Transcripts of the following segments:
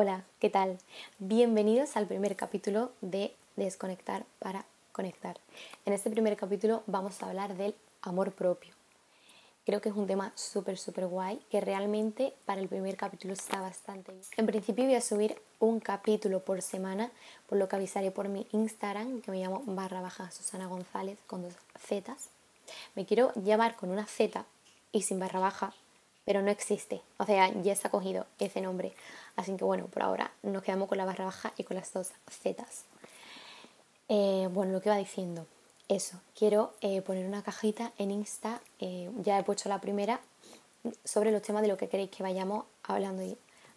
Hola, ¿qué tal? Bienvenidos al primer capítulo de Desconectar para Conectar. En este primer capítulo vamos a hablar del amor propio. Creo que es un tema súper, súper guay que realmente para el primer capítulo está bastante bien. En principio voy a subir un capítulo por semana, por lo que avisaré por mi Instagram, que me llamo barra baja Susana González con dos zetas. Me quiero llamar con una Z y sin barra baja, pero no existe. O sea, ya ha cogido ese nombre. Así que bueno, por ahora nos quedamos con la barra baja y con las dos zetas. Eh, bueno, lo que va diciendo eso, quiero eh, poner una cajita en Insta, eh, ya he puesto la primera, sobre los temas de lo que queréis que vayamos hablando.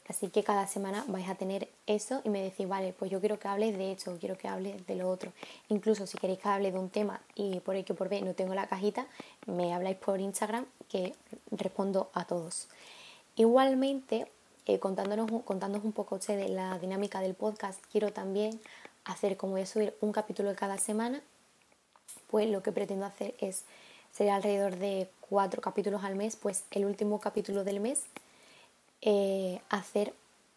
Así que cada semana vais a tener eso y me decís, vale, pues yo quiero que hables de esto, quiero que hables de lo otro. Incluso si queréis que hable de un tema y por que por B no tengo la cajita, me habláis por Instagram que respondo a todos. Igualmente, eh, contándonos, contándonos un poco de la dinámica del podcast, quiero también hacer, como voy a subir un capítulo cada semana, pues lo que pretendo hacer es, sería alrededor de cuatro capítulos al mes, pues el último capítulo del mes, eh, hacer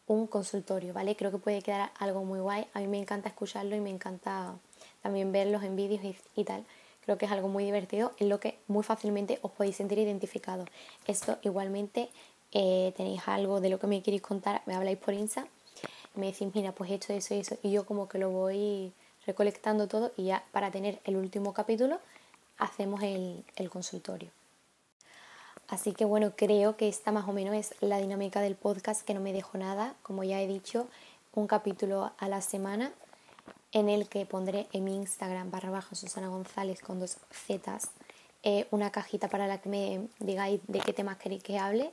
un consultorio, ¿vale? Creo que puede quedar algo muy guay. A mí me encanta escucharlo y me encanta también verlos en vídeos y, tal. Creo que es algo muy divertido en lo que muy fácilmente os podéis sentir identificados. Esto igualmente eh, tenéis algo de lo que me queréis contar, me habláis por Insta, me decís, mira, pues esto, eso y eso, y yo como que lo voy recolectando todo y ya para tener el último capítulo hacemos el, consultorio. Así que bueno, creo que esta más o menos es la dinámica del podcast que no me dejo nada, como ya he dicho, un capítulo a la semana en el que pondré en mi Instagram barra baja Susana González con dos zetas eh, una cajita para la que me digáis de qué temas queréis que hable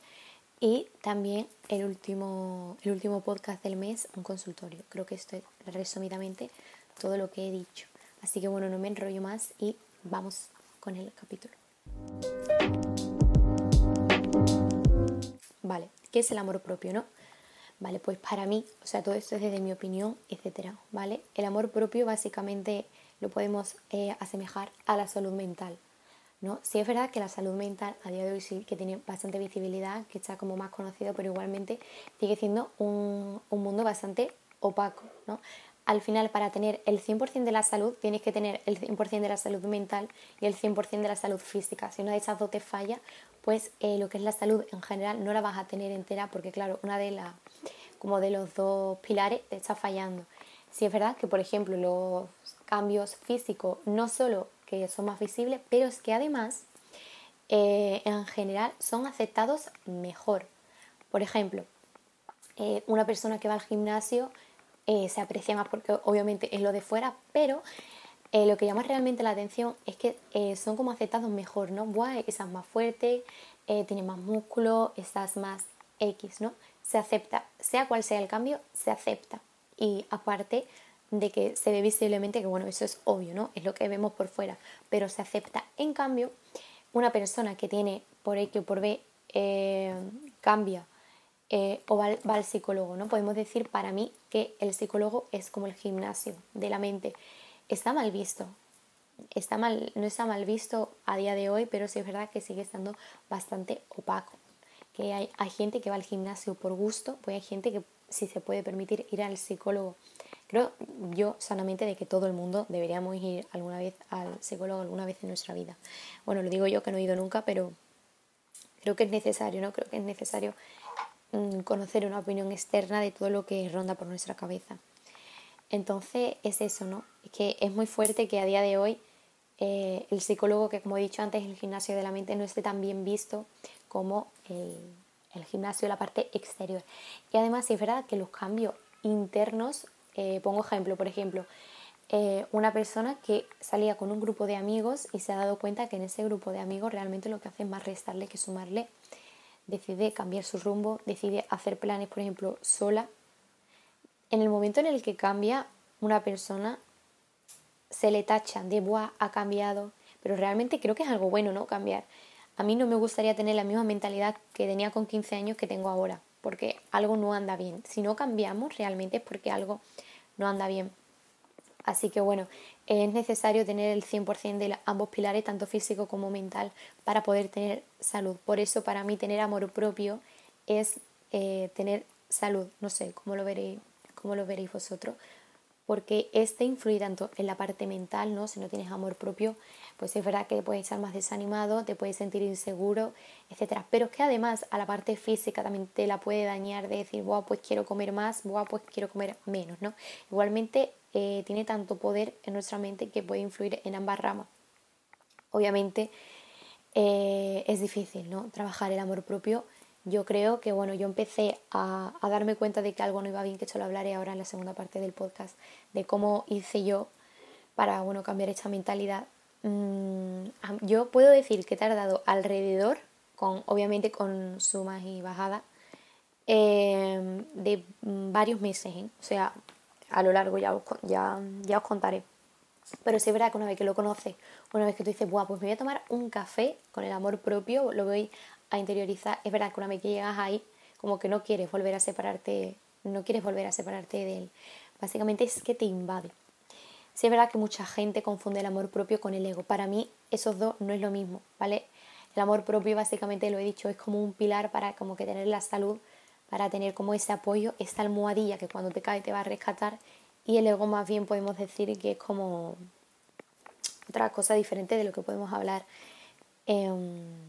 y también el último, el último podcast del mes, un consultorio. Creo que esto es resumidamente todo lo que he dicho. Así que bueno, no me enrollo más y vamos con el capítulo. Vale, ¿qué es el amor propio, no? Vale, pues para mí, o sea, todo esto es desde mi opinión, etcétera, ¿vale? El amor propio básicamente lo podemos eh, asemejar a la salud mental, ¿no? Sí es verdad que la salud mental a día de hoy sí que tiene bastante visibilidad, que está como más conocido, pero igualmente sigue siendo un, un mundo bastante opaco, ¿no? Al final para tener el 100% de la salud tienes que tener el 100% de la salud mental y el 100% de la salud física. Si una de esas dos te falla, pues eh, lo que es la salud en general no la vas a tener entera porque claro, una de las como de los dos pilares te está fallando. Si es verdad que por ejemplo los cambios físicos no solo que son más visibles, pero es que además eh, en general son aceptados mejor. Por ejemplo, eh, una persona que va al gimnasio eh, se aprecia más porque obviamente es lo de fuera, pero eh, lo que llama realmente la atención es que eh, son como aceptados mejor, ¿no? Buah, estás más fuerte, tienes más músculo, estás más X, ¿no? Se acepta, sea cual sea el cambio, se acepta. Y aparte de que se ve visiblemente que, bueno, eso es obvio, ¿no? Es lo que vemos por fuera, pero se acepta. En cambio, una persona que tiene por X o por B cambia eh, o va, al psicólogo, ¿no? Podemos decir para mí que el psicólogo es como el gimnasio de la mente. Está mal visto, está mal, no está mal visto a día de hoy, pero sí es verdad que sigue estando bastante opaco. Que hay, hay gente que va al gimnasio por gusto, pues hay gente que si se puede permitir ir al psicólogo. Creo yo sanamente de que todo el mundo deberíamos ir alguna vez al psicólogo alguna vez en nuestra vida. Bueno, lo digo yo que no he ido nunca, pero creo que es necesario, ¿no? Creo que es necesario conocer una opinión externa de todo lo que ronda por nuestra cabeza. Entonces es eso, ¿no? Es que es muy fuerte que a día de hoy eh, el psicólogo, que como he dicho antes, el gimnasio de la mente no esté tan bien visto como el, gimnasio de la parte exterior. Y además es verdad que los cambios internos, eh, pongo ejemplo, por ejemplo, eh, una persona que salía con un grupo de amigos y se ha dado cuenta que en ese grupo de amigos realmente lo que hace es más restarle que sumarle decide cambiar su rumbo, decide hacer planes, por ejemplo, sola. En el momento en el que cambia una persona, se le tacha de, buah, ha cambiado, pero realmente creo que es algo bueno, ¿no? Cambiar. A mí no me gustaría tener la misma mentalidad que tenía con 15 años que tengo ahora, porque algo no anda bien. Si no cambiamos, realmente es porque algo no anda bien. Así que bueno, es necesario tener el 100% de ambos pilares, tanto físico como mental, para poder tener salud. Por eso para mí tener amor propio es eh, tener salud, no sé cómo lo veréis, cómo lo veréis vosotros, porque este influye tanto en la parte mental, ¿no? Si no tienes amor propio, pues es verdad que te puedes estar más desanimado, te puedes sentir inseguro, etcétera. Pero es que además a la parte física también te la puede dañar de decir, wow, pues quiero comer más, wow, pues quiero comer menos, ¿no? Igualmente eh, tiene tanto poder en nuestra mente que puede influir en ambas ramas. Obviamente eh, es difícil, ¿no? Trabajar el amor propio. Yo creo que, bueno, yo empecé a, darme cuenta de que algo no iba bien, que esto lo hablaré ahora en la segunda parte del podcast, de cómo hice yo para, bueno, cambiar esta mentalidad. Mm, yo puedo decir que he tardado alrededor, con, obviamente con sumas y bajadas, eh, de varios meses, o sea, a lo largo ya ya, ya os contaré. Pero sí es verdad que una vez que lo conoces, una vez que tú dices, Buah, pues me voy a tomar un café con el amor propio, lo voy a interiorizar, es verdad que una vez que llegas ahí, como que no quieres volver a separarte, no quieres volver a separarte de él. Básicamente es que te invade. Sí es verdad que mucha gente confunde el amor propio con el ego. Para mí esos dos no es lo mismo, ¿vale? El amor propio básicamente lo he dicho, es como un pilar para como que tener la salud, para tener como ese apoyo, esta almohadilla que cuando te cae te va a rescatar y el ego más bien podemos decir que es como otra cosa diferente de lo que podemos hablar en,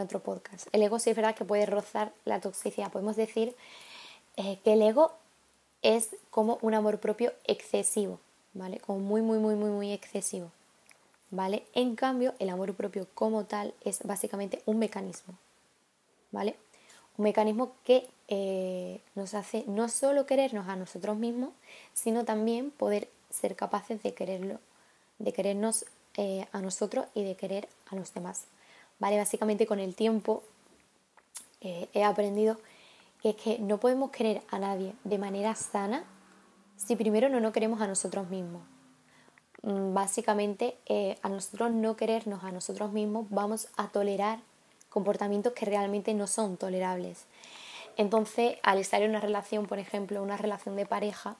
otro podcast. El ego sí es verdad que puede rozar la toxicidad. Podemos decir eh, que el ego es como un amor propio excesivo, ¿vale? Como muy, muy, muy, muy, muy excesivo, ¿vale? En cambio, el amor propio como tal es básicamente un mecanismo, ¿vale? Un mecanismo que eh, nos hace no solo querernos a nosotros mismos, sino también poder ser capaces de quererlo, de querernos eh, a nosotros y de querer a los demás. ¿Vale? Básicamente con el tiempo eh, he aprendido que es que no podemos querer a nadie de manera sana si primero no nos queremos a nosotros mismos. Mm, básicamente, a nosotros no querernos a nosotros mismos, vamos a tolerar comportamientos que realmente no son tolerables. Entonces, al estar en una relación, por ejemplo, una relación de pareja,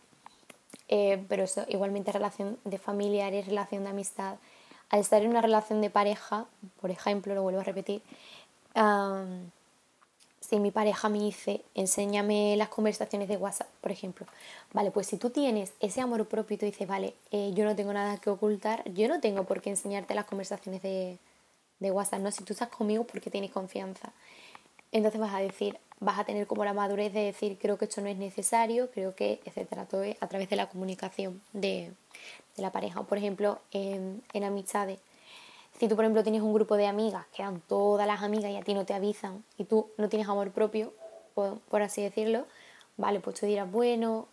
eh, pero eso igualmente relación de familiares, relación de amistad, al estar en una relación de pareja, por ejemplo, lo vuelvo a repetir, si mi pareja me dice, enséñame las conversaciones de WhatsApp, por ejemplo, vale, pues si tú tienes ese amor propio y tú dices, vale, eh, yo no tengo nada que ocultar, yo no tengo por qué enseñarte las conversaciones de, de WhatsApp, ¿no? Si tú estás conmigo porque tienes confianza. Entonces vas a decir, vas a tener como la madurez de decir, creo que esto no es necesario, creo que, etcétera, todo es a través de la comunicación de, la pareja. por ejemplo, en, amistades. Si tú, por ejemplo, tienes un grupo de amigas, que dan todas las amigas y a ti no te avisan y tú no tienes amor propio, por, así decirlo, vale, pues tú dirás, bueno,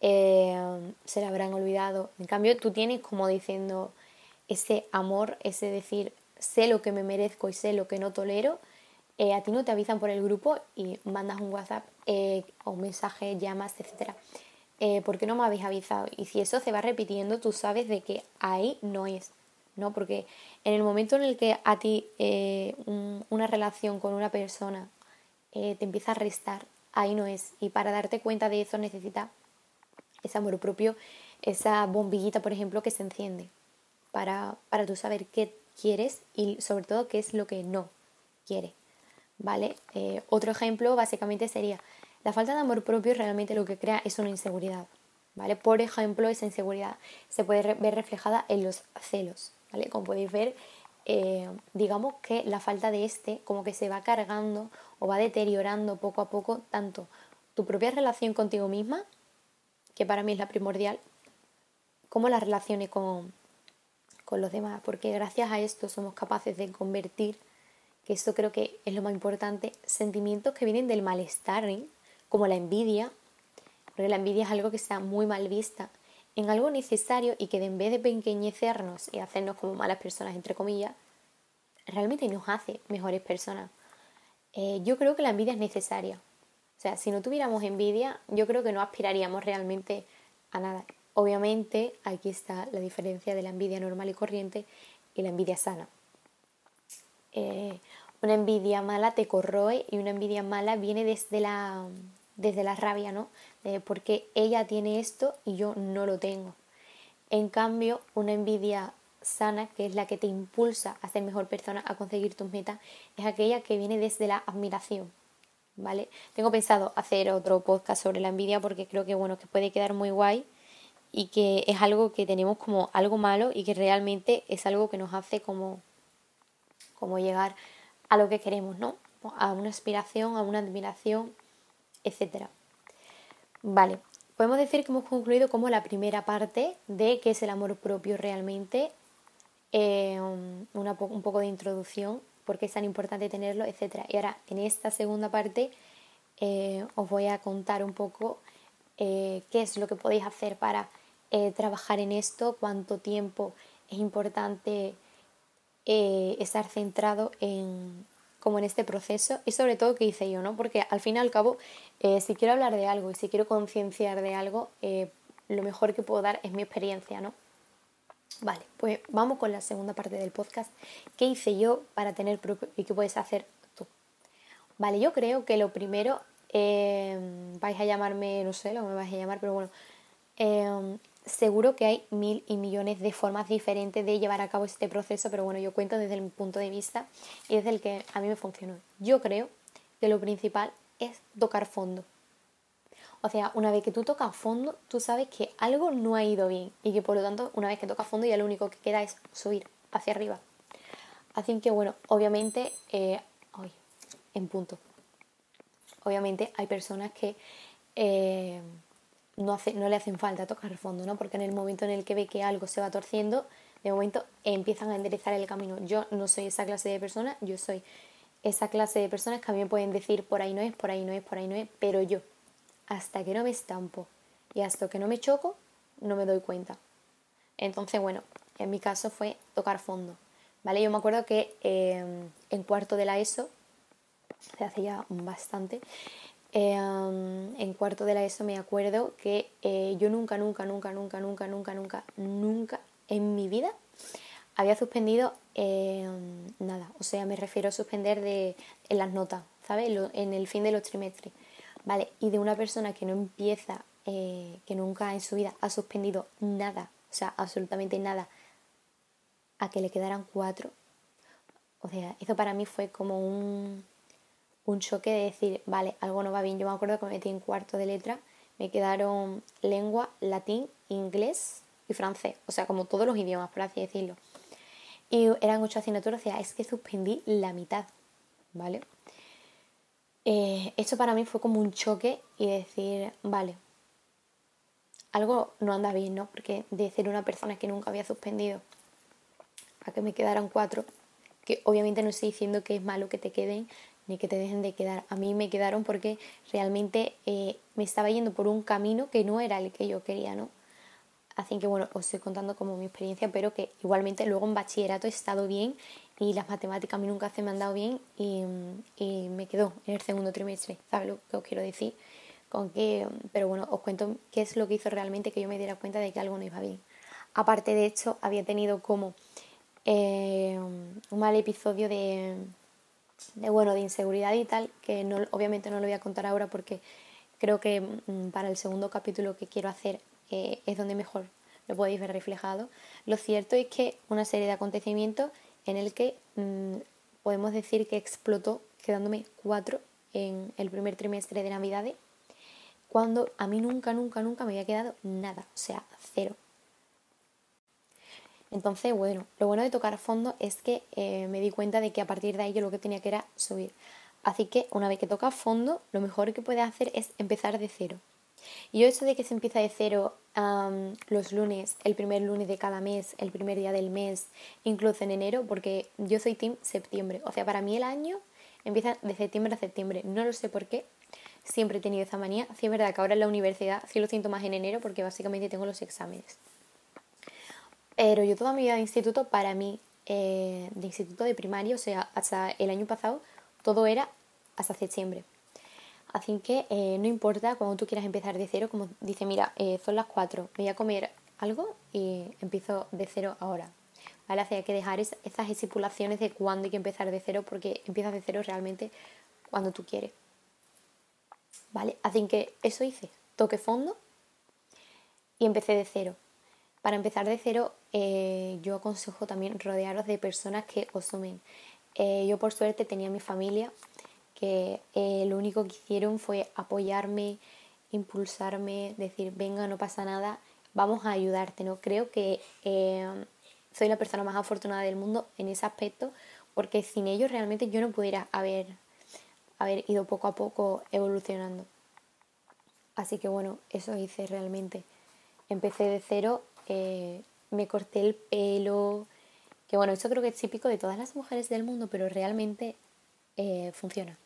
eh, se le habrán olvidado. En cambio, tú tienes como diciendo ese amor, ese decir, sé lo que me merezco y sé lo que no tolero, eh, a ti no te avisan por el grupo y mandas un WhatsApp eh, o un mensaje, llamas, etc. Eh, ¿Por qué no me habéis avisado? Y si eso se va repitiendo, tú sabes de que ahí no es, ¿no? Porque en el momento en el que a ti una relación con una persona te empieza a restar, ahí no es. Y para darte cuenta de eso necesitas ese amor propio, esa bombillita, por ejemplo, que se enciende para, para tú saber qué quieres y sobre todo qué es lo que no quiere. ¿Vale? Eh, otro ejemplo básicamente sería la falta de amor propio realmente lo que crea es una inseguridad. ¿Vale? Por ejemplo, esa inseguridad se puede ver reflejada en los celos. ¿vale? Como podéis ver, eh, digamos que la falta de este como que se va cargando o va deteriorando poco a poco tanto tu propia relación contigo misma, que para mí es la primordial, como las relaciones con, con los demás, porque gracias a esto somos capaces de convertir, que esto creo que es lo más importante, sentimientos que vienen del malestar, ¿eh? como la envidia, porque la envidia es algo que está muy mal vista, en algo necesario y que en vez de pequeñecernos y hacernos como malas personas, entre comillas, realmente nos hace mejores personas. Eh, yo creo que la envidia es necesaria. O sea, si no tuviéramos envidia, yo creo que no aspiraríamos realmente a nada. Obviamente aquí está la diferencia de la envidia normal y corriente y la envidia sana. Eh, una envidia mala te corroe y una envidia mala viene desde la, desde la rabia, ¿no? porque ella tiene esto y yo no lo tengo. En cambio, una envidia sana, que es la que te impulsa a ser mejor persona, a conseguir tus metas, es aquella que viene desde la admiración. ¿vale? Tengo pensado hacer otro podcast sobre la envidia porque creo que, bueno, que puede quedar muy guay y que es algo que tenemos como algo malo y que realmente es algo que nos hace como, como llegar a lo que queremos, ¿no? A una aspiración, a una admiración, etc. Vale, podemos decir que hemos concluido como la primera parte de qué es el amor propio realmente, eh, un poco de introducción, por qué es tan importante tenerlo, etc. Y ahora, en esta segunda parte, eh, os voy a contar un poco eh, qué es lo que podéis hacer para trabajar en esto, cuánto tiempo es importante estar centrado en, como en este proceso y sobre todo qué hice yo, ¿no? Porque al fin y al cabo, eh, si quiero hablar de algo y si quiero concienciar de algo, eh, lo mejor que puedo dar es mi experiencia, ¿no? Vale, pues vamos con la segunda parte del podcast. ¿Qué hice yo para tener propio y qué puedes hacer tú? Vale, yo creo que lo primero, eh, vais a llamarme, no sé lo que me vais a llamar, pero bueno, seguro que hay mil y millones de formas diferentes de llevar a cabo este proceso, pero bueno, yo cuento desde mi punto de vista y desde el que a mí me funcionó. Yo creo que lo principal es tocar fondo. O sea, una vez que tú tocas fondo, tú sabes que algo no ha ido bien y que por lo tanto, una vez que tocas fondo, ya lo único que queda es subir hacia arriba. Así que bueno, obviamente, eh, en punto. Obviamente hay personas que eh, no, hace, no le hacen falta tocar fondo, ¿no? Porque en el momento en el que ve que algo se va torciendo, de momento empiezan a enderezar el camino. Yo no soy esa clase de persona, yo soy esa clase de personas que a mí me pueden decir por ahí no es, por ahí no es, por ahí no es, pero yo, hasta que no me estampo y hasta que no me choco, no me doy cuenta. Entonces, bueno, en mi caso fue tocar fondo, ¿vale? Yo me acuerdo que em, en cuarto de la ESO, se hace ya bastante, Em, en cuarto de la ESO me acuerdo que eh, yo nunca, nunca, nunca, nunca, nunca, nunca, nunca, nunca en mi vida había suspendido em, nada. O sea, me refiero a suspender de, en las notas, ¿sabes? en el fin de los trimestres. ¿Vale? Y de una persona que no empieza, eh, que nunca en su vida ha suspendido nada, o sea, absolutamente nada, a que le quedaran cuatro. O sea, eso para mí fue como un un choque de decir, vale, algo no va bien. Yo me acuerdo que me metí en cuarto de letra, me quedaron lengua, latín, inglés y francés, o sea, como todos los idiomas, por así decirlo. Y eran ocho asignaturas, o sea, es que suspendí la mitad, ¿vale? Eh, esto para mí fue como un choque y decir, vale, algo no anda bien, ¿no? Porque de ser una persona que nunca había suspendido a que me quedaran cuatro, que obviamente no estoy diciendo que es malo que te queden, ni que te dejen de quedar. A mí me quedaron porque realmente eh, me estaba yendo por un camino que no era el que yo quería, ¿no? Así que bueno, os estoy contando como mi experiencia, pero que igualmente luego en bachillerato he estado bien y las matemáticas a mí nunca se me han dado bien y, y me quedó en el segundo trimestre, ¿sabes lo que os quiero decir? Con que, pero bueno, os cuento qué es lo que hizo realmente que yo me diera cuenta de que algo no iba bien. Aparte de hecho, había tenido como eh, un mal episodio de, de bueno, de inseguridad y tal, que no, obviamente no lo voy a contar ahora porque creo que mm, para el segundo capítulo que quiero hacer eh, es donde mejor lo podéis ver reflejado. Lo cierto es que una serie de acontecimientos en el que mm, podemos decir que explotó quedándome cuatro en el primer trimestre de Navidades, cuando a mí nunca, nunca, nunca me había quedado nada, o sea, cero. Entonces, bueno, lo bueno de tocar fondo es que eh, me di cuenta de que a partir de ahí yo lo que tenía que era subir. Así que una vez que toca fondo, lo mejor que puedes hacer es empezar de cero. Y yo eso de que se empieza de cero los lunes, el primer lunes de cada mes, el primer día del mes, incluso en enero, porque yo soy team septiembre. O sea, para mí el año empieza de septiembre a septiembre. No lo sé por qué. Siempre he tenido esa manía. Sí es verdad que ahora en la universidad sí lo siento más en enero porque básicamente tengo los exámenes. Pero yo toda mi vida de instituto, para mí, eh, de instituto de primaria, o sea, hasta el año pasado, todo era hasta septiembre. Así que eh, no importa cuando tú quieras empezar de cero, como dice, mira, eh, son las cuatro, me voy a comer algo y empiezo de cero ahora. ¿Vale? Así hay que dejar esas estipulaciones de cuándo hay que empezar de cero porque empiezas de cero realmente cuando tú quieres. ¿Vale? Así que eso hice, toque fondo y empecé de cero. Para empezar de cero, eh, yo aconsejo también rodearos de personas que os sumen. Eh, yo por suerte tenía mi familia que eh, lo único que hicieron fue apoyarme, impulsarme, decir, venga, no pasa nada, vamos a ayudarte, ¿no? Creo que soy la persona más afortunada del mundo en ese aspecto, porque sin ellos realmente yo no pudiera haber, haber ido poco a poco evolucionando. Así que bueno, eso hice realmente. Empecé de cero, eh, me corté el pelo, que bueno, eso creo que es típico de todas las mujeres del mundo, pero realmente eh, funciona,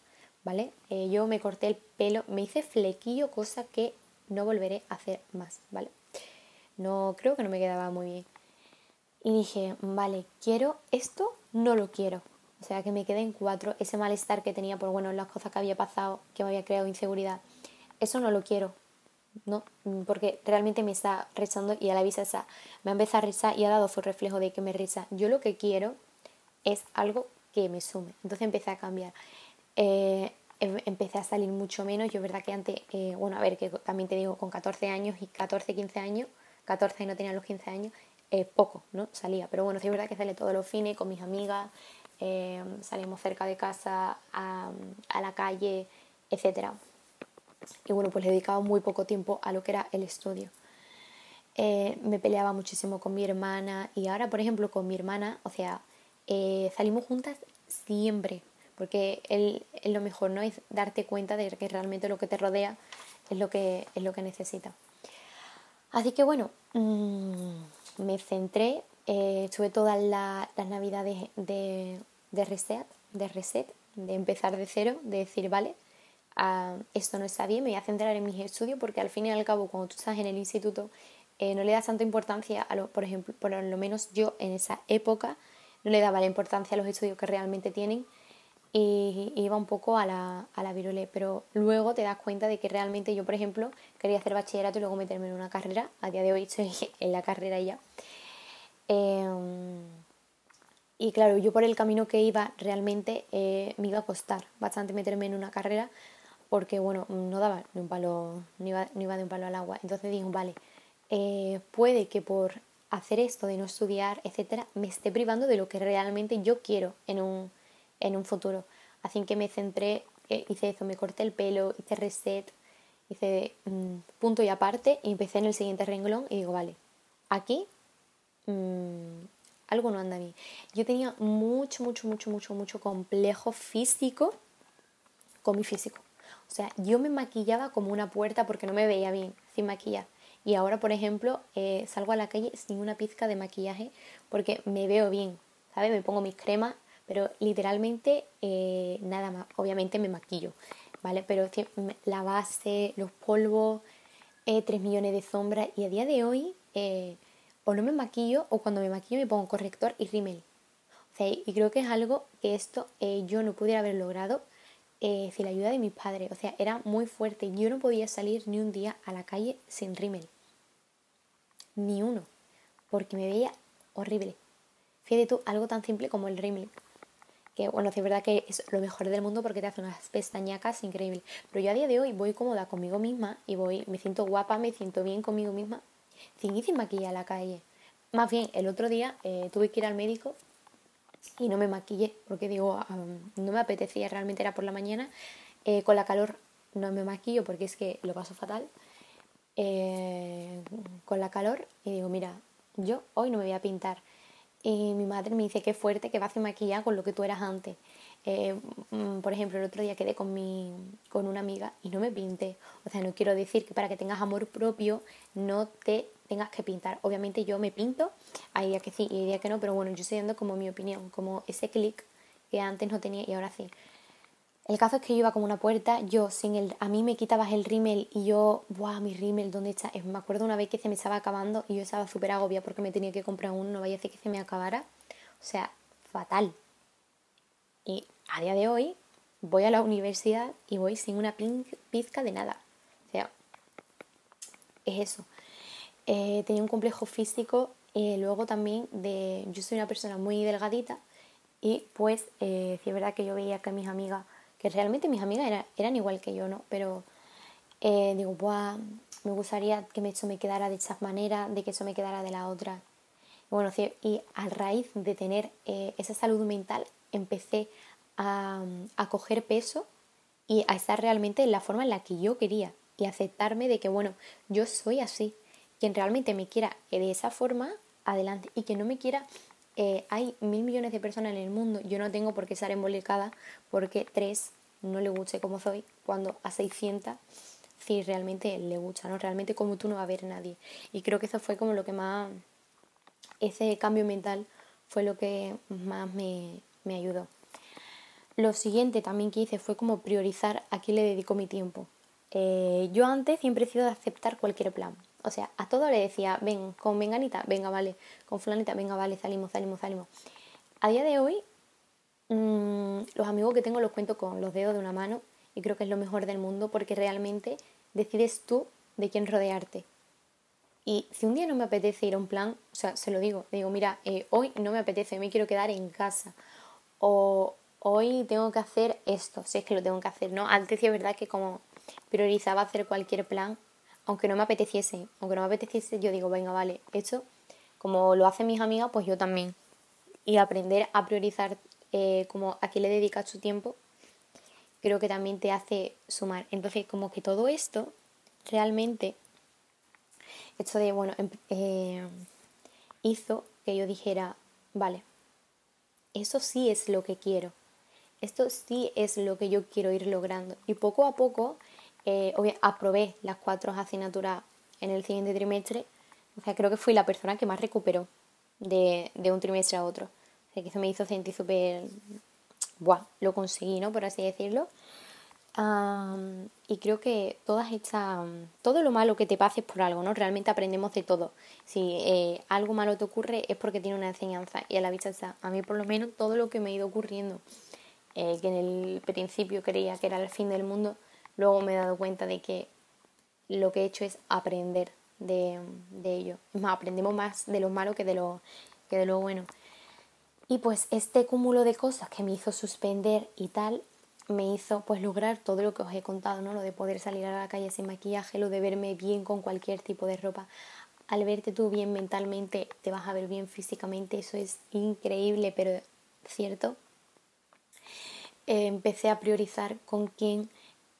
¿vale? Eh, yo me corté el pelo, me hice flequillo, cosa que no volveré a hacer más, ¿vale? No, creo que no me quedaba muy bien. Y dije, vale, quiero esto, no lo quiero. O sea, que me quede en cuatro. Ese malestar que tenía por, bueno, las cosas que había pasado, que me había creado inseguridad eso no lo quiero, ¿no? Porque realmente me está rezando y a la vista esa me ha empezado a rezar y ha dado su reflejo de que me reza. Yo lo que quiero es algo que me sume. Entonces empecé a cambiar. Eh, em, empecé a salir mucho menos. Yo, verdad que antes, eh, bueno, a ver, que también te digo, con 14 años y 14, 15 años, 14 y no tenía los 15 años, eh, poco, ¿no? Salía. Pero bueno, sí es verdad que salí todos los fines con mis amigas, salimos cerca de casa, a, a la calle, etcétera y bueno, pues le dedicaba muy poco tiempo a lo que era el estudio. Eh, me peleaba muchísimo con mi hermana y ahora, por ejemplo, con mi hermana, o sea, eh, salimos juntas siempre, porque él, lo mejor, ¿no? Es darte cuenta de que realmente lo que te rodea es lo que, es lo que necesita. Así que bueno, mm, me centré, eh, todas las navidades de, de reset, de reset, de empezar de cero, de decir, vale, esto no está bien, me voy a centrar en mis estudios porque al fin y al cabo cuando tú estás en el instituto eh, no le das tanta importancia a lo, por ejemplo, por lo menos yo en esa época no le daba la importancia a los estudios que realmente tienen y, iba un poco a la, a la virule, pero luego te das cuenta de que realmente yo, por ejemplo, quería hacer bachillerato y luego meterme en una carrera, a día de hoy estoy en la carrera ya. Em, y claro, yo por el camino que iba realmente eh, me iba a costar bastante meterme en una carrera porque bueno, no daba ni un palo, ni iba, iba de un palo al agua. Entonces digo, vale, eh, puede que por hacer esto de no estudiar, etcétera, me esté privando de lo que realmente yo quiero en un, en un futuro. Así que me centré, eh, hice eso, me corté el pelo, hice reset, hice mm, punto y aparte y empecé en el siguiente renglón y digo, vale, aquí mm, algo no anda bien. Yo tenía mucho, mucho, mucho, mucho, mucho complejo físico con mi físico. O sea, yo me maquillaba como una puerta porque no me veía bien sin maquillar. Y ahora, por ejemplo, eh, salgo a la calle sin una pizca de maquillaje porque me veo bien, ¿sabes? Me pongo mis cremas, pero literalmente eh, nada más. Obviamente me maquillo, ¿vale? Pero la base, los polvos, eh, 3 millones de sombras y a día de hoy eh, o no me maquillo o cuando me maquillo me pongo corrector y rímel. O sea, y creo que es algo que esto yo no pudiera haber logrado eh, sin la ayuda de mis padres. O sea, era muy fuerte. Yo no podía salir ni un día a la calle sin rímel. Ni uno. Porque me veía horrible. Fíjate tú, algo tan simple como el rímel. Que bueno, es verdad que es lo mejor del mundo porque te hace unas pestañacas increíbles. Pero yo a día de hoy voy cómoda conmigo misma y voy, me siento guapa, me siento bien conmigo misma, sin ir sin maquillaje a la calle. Más bien, el otro día eh, tuve que ir al médico y no me maquillé porque digo, no me apetecía, realmente era por la mañana. Eh, con la calor no me maquillo porque es que lo paso fatal. Eh, con la calor y digo, mira, yo hoy no me voy a pintar. Y mi madre me dice, qué fuerte que vas a maquillar con lo que tú eras antes. Eh, mm, por ejemplo, el otro día quedé con, mi, con una amiga y no me pinté. O sea, no quiero decir que para que tengas amor propio no te tengas que pintar. Obviamente yo me pinto, hay días que sí y hay que no, pero bueno, yo estoy dando como mi opinión, como ese clic que antes no tenía y ahora sí. El caso es que yo iba como una puerta, yo sin el, a mí me quitabas el rímel y yo, ¡buah, mi rímel, ¿dónde está? Me acuerdo una vez que se me estaba acabando y yo estaba súper agobia porque me tenía que comprar uno, no vaya a ser que se me acabara. O sea, fatal. Y a día de hoy voy a la universidad y voy sin una pizca de nada. O sea, es eso. Eh, tenía un complejo físico, eh, luego también de, yo soy una persona muy delgadita y pues eh, sí es verdad que yo veía que mis amigas, que realmente mis amigas eran igual que yo, ¿no? Pero digo, Buah, me gustaría que eso me quedara de esa manera, de que eso me quedara de la otra. Bueno, y a raíz de tener esa salud mental empecé a, a coger peso, y a estar realmente en la forma en la que yo quería y aceptarme de que, bueno, yo soy así. Quien realmente me quiera de esa forma, adelante. Y que no me quiera, eh, hay mil millones de personas en el mundo. Yo no tengo por qué estar embolicada porque tres no le guste como soy, cuando a 600 sí realmente le gusta, ¿no? Realmente como tú no va a haber nadie. Y creo que eso fue como lo que más, ese cambio mental fue lo que más me, me ayudó. Lo siguiente también que hice fue como priorizar a quién le dedico mi tiempo. Eh, yo antes siempre he sido de aceptar cualquier plan. O sea, a todo le decía, ven, con venganita, venga, vale, con fulanita, venga, vale, salimos, salimos, salimos. A día de hoy, mmm, los amigos que tengo los cuento con los dedos de una mano y creo que es lo mejor del mundo porque realmente decides tú de quién rodearte. Y si un día no me apetece ir a un plan, o sea, se lo digo, digo, mira, eh, hoy no me apetece, me quiero quedar en casa. O hoy tengo que hacer esto, si es que lo tengo que hacer, ¿no? Antes sí es verdad que como priorizaba hacer cualquier plan, aunque no me apeteciese, aunque no me apeteciese, yo digo, venga, vale, esto, como lo hacen mis amigas, pues yo también. Y aprender a priorizar eh, como a qué le dedicas tu tiempo, creo que también te hace sumar. Entonces, como que todo esto, realmente, esto de, bueno, em, eh, hizo que yo dijera, vale, eso sí es lo que quiero. Esto sí es lo que yo quiero ir logrando. Y poco a poco eh, aprobé las cuatro asignaturas en el siguiente trimestre. O sea, creo que fui la persona que más recuperó de, un trimestre a otro. O sea, que eso me hizo sentir súper... Buah, lo conseguí, ¿no? Por así decirlo. Y creo que todas estas, todo lo malo que te pase es por algo, ¿no? Realmente aprendemos de todo. Si eh, algo malo te ocurre es porque tiene una enseñanza y a la vista. A mí por lo menos todo lo que me ha ido ocurriendo, eh, que en el principio creía que era el fin del mundo, luego me he dado cuenta de que lo que he hecho es aprender de, ello. Más, aprendemos más de lo malo que de lo, que de lo bueno. Y pues este cúmulo de cosas que me hizo suspender y tal, me hizo pues lograr todo lo que os he contado, ¿no? Lo de poder salir a la calle sin maquillaje, lo de verme bien con cualquier tipo de ropa. Al verte tú bien mentalmente, te vas a ver bien físicamente, eso es increíble, pero cierto. Empecé a priorizar con quién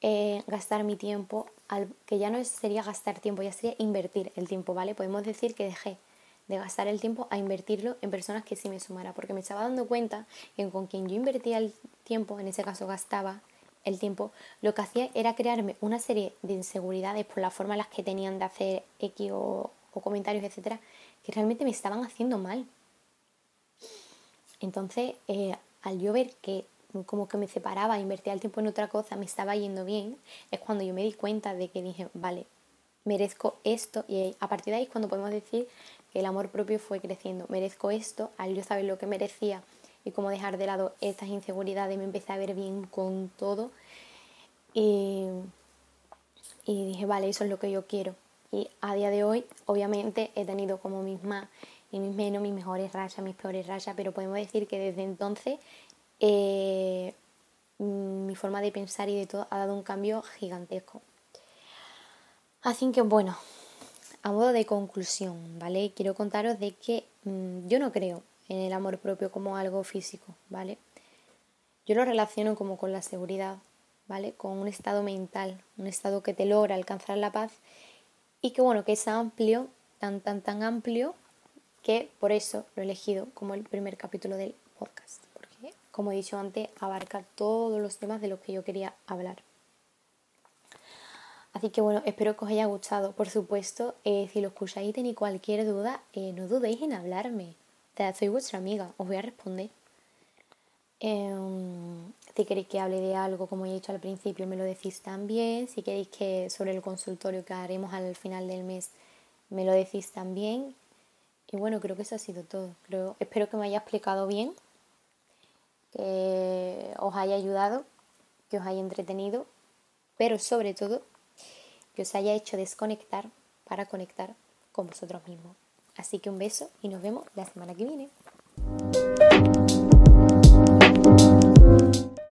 eh, gastar mi tiempo, al, que ya no sería gastar tiempo, ya sería invertir el tiempo, ¿vale? Podemos decir que dejé de gastar el tiempo a invertirlo en personas que sí me sumara, porque me estaba dando cuenta que con quien yo invertía el tiempo, en ese caso gastaba el tiempo, lo que hacía era crearme una serie de inseguridades por la forma en las que tenían de hacer X o, comentarios, etcétera, que realmente me estaban haciendo mal. Entonces, eh, al yo ver que como que me separaba, invertía el tiempo en otra cosa, me estaba yendo bien, es cuando yo me di cuenta de que dije, vale, merezco esto y a partir de ahí es cuando podemos decir el amor propio fue creciendo, merezco esto, al yo saber lo que merecía y cómo dejar de lado estas inseguridades, me empecé a ver bien con todo y, y dije, vale, eso es lo que yo quiero. Y a día de hoy, obviamente, he tenido como mis más y mis menos, mis mejores rayas, mis peores rayas, pero podemos decir que desde entonces eh, mi forma de pensar y de todo ha dado un cambio gigantesco. Así que bueno, a modo de conclusión, ¿vale? Quiero contaros de que mm, yo no creo en el amor propio como algo físico, ¿vale? Yo lo relaciono como con la seguridad, ¿vale? Con un estado mental, un estado que te logra alcanzar la paz y que bueno, que es amplio, tan, tan, tan amplio que por eso lo he elegido como el primer capítulo del podcast como he dicho antes, abarca todos los temas de los que yo quería hablar. Así que bueno, espero que os haya gustado. Por supuesto, eh, si lo escucháis y tenéis cualquier duda, eh, no dudéis en hablarme. O soy vuestra amiga, os voy a responder. Em, si queréis que hable de algo, como he dicho al principio, me lo decís también. Si queréis que sobre el consultorio que haremos al final del mes, me lo decís también. Y bueno, creo que eso ha sido todo. Creo, espero que me haya explicado bien que os haya ayudado, que os haya entretenido, pero sobre todo que os haya hecho desconectar para conectar con vosotros mismos. Así que un beso y nos vemos la semana que viene.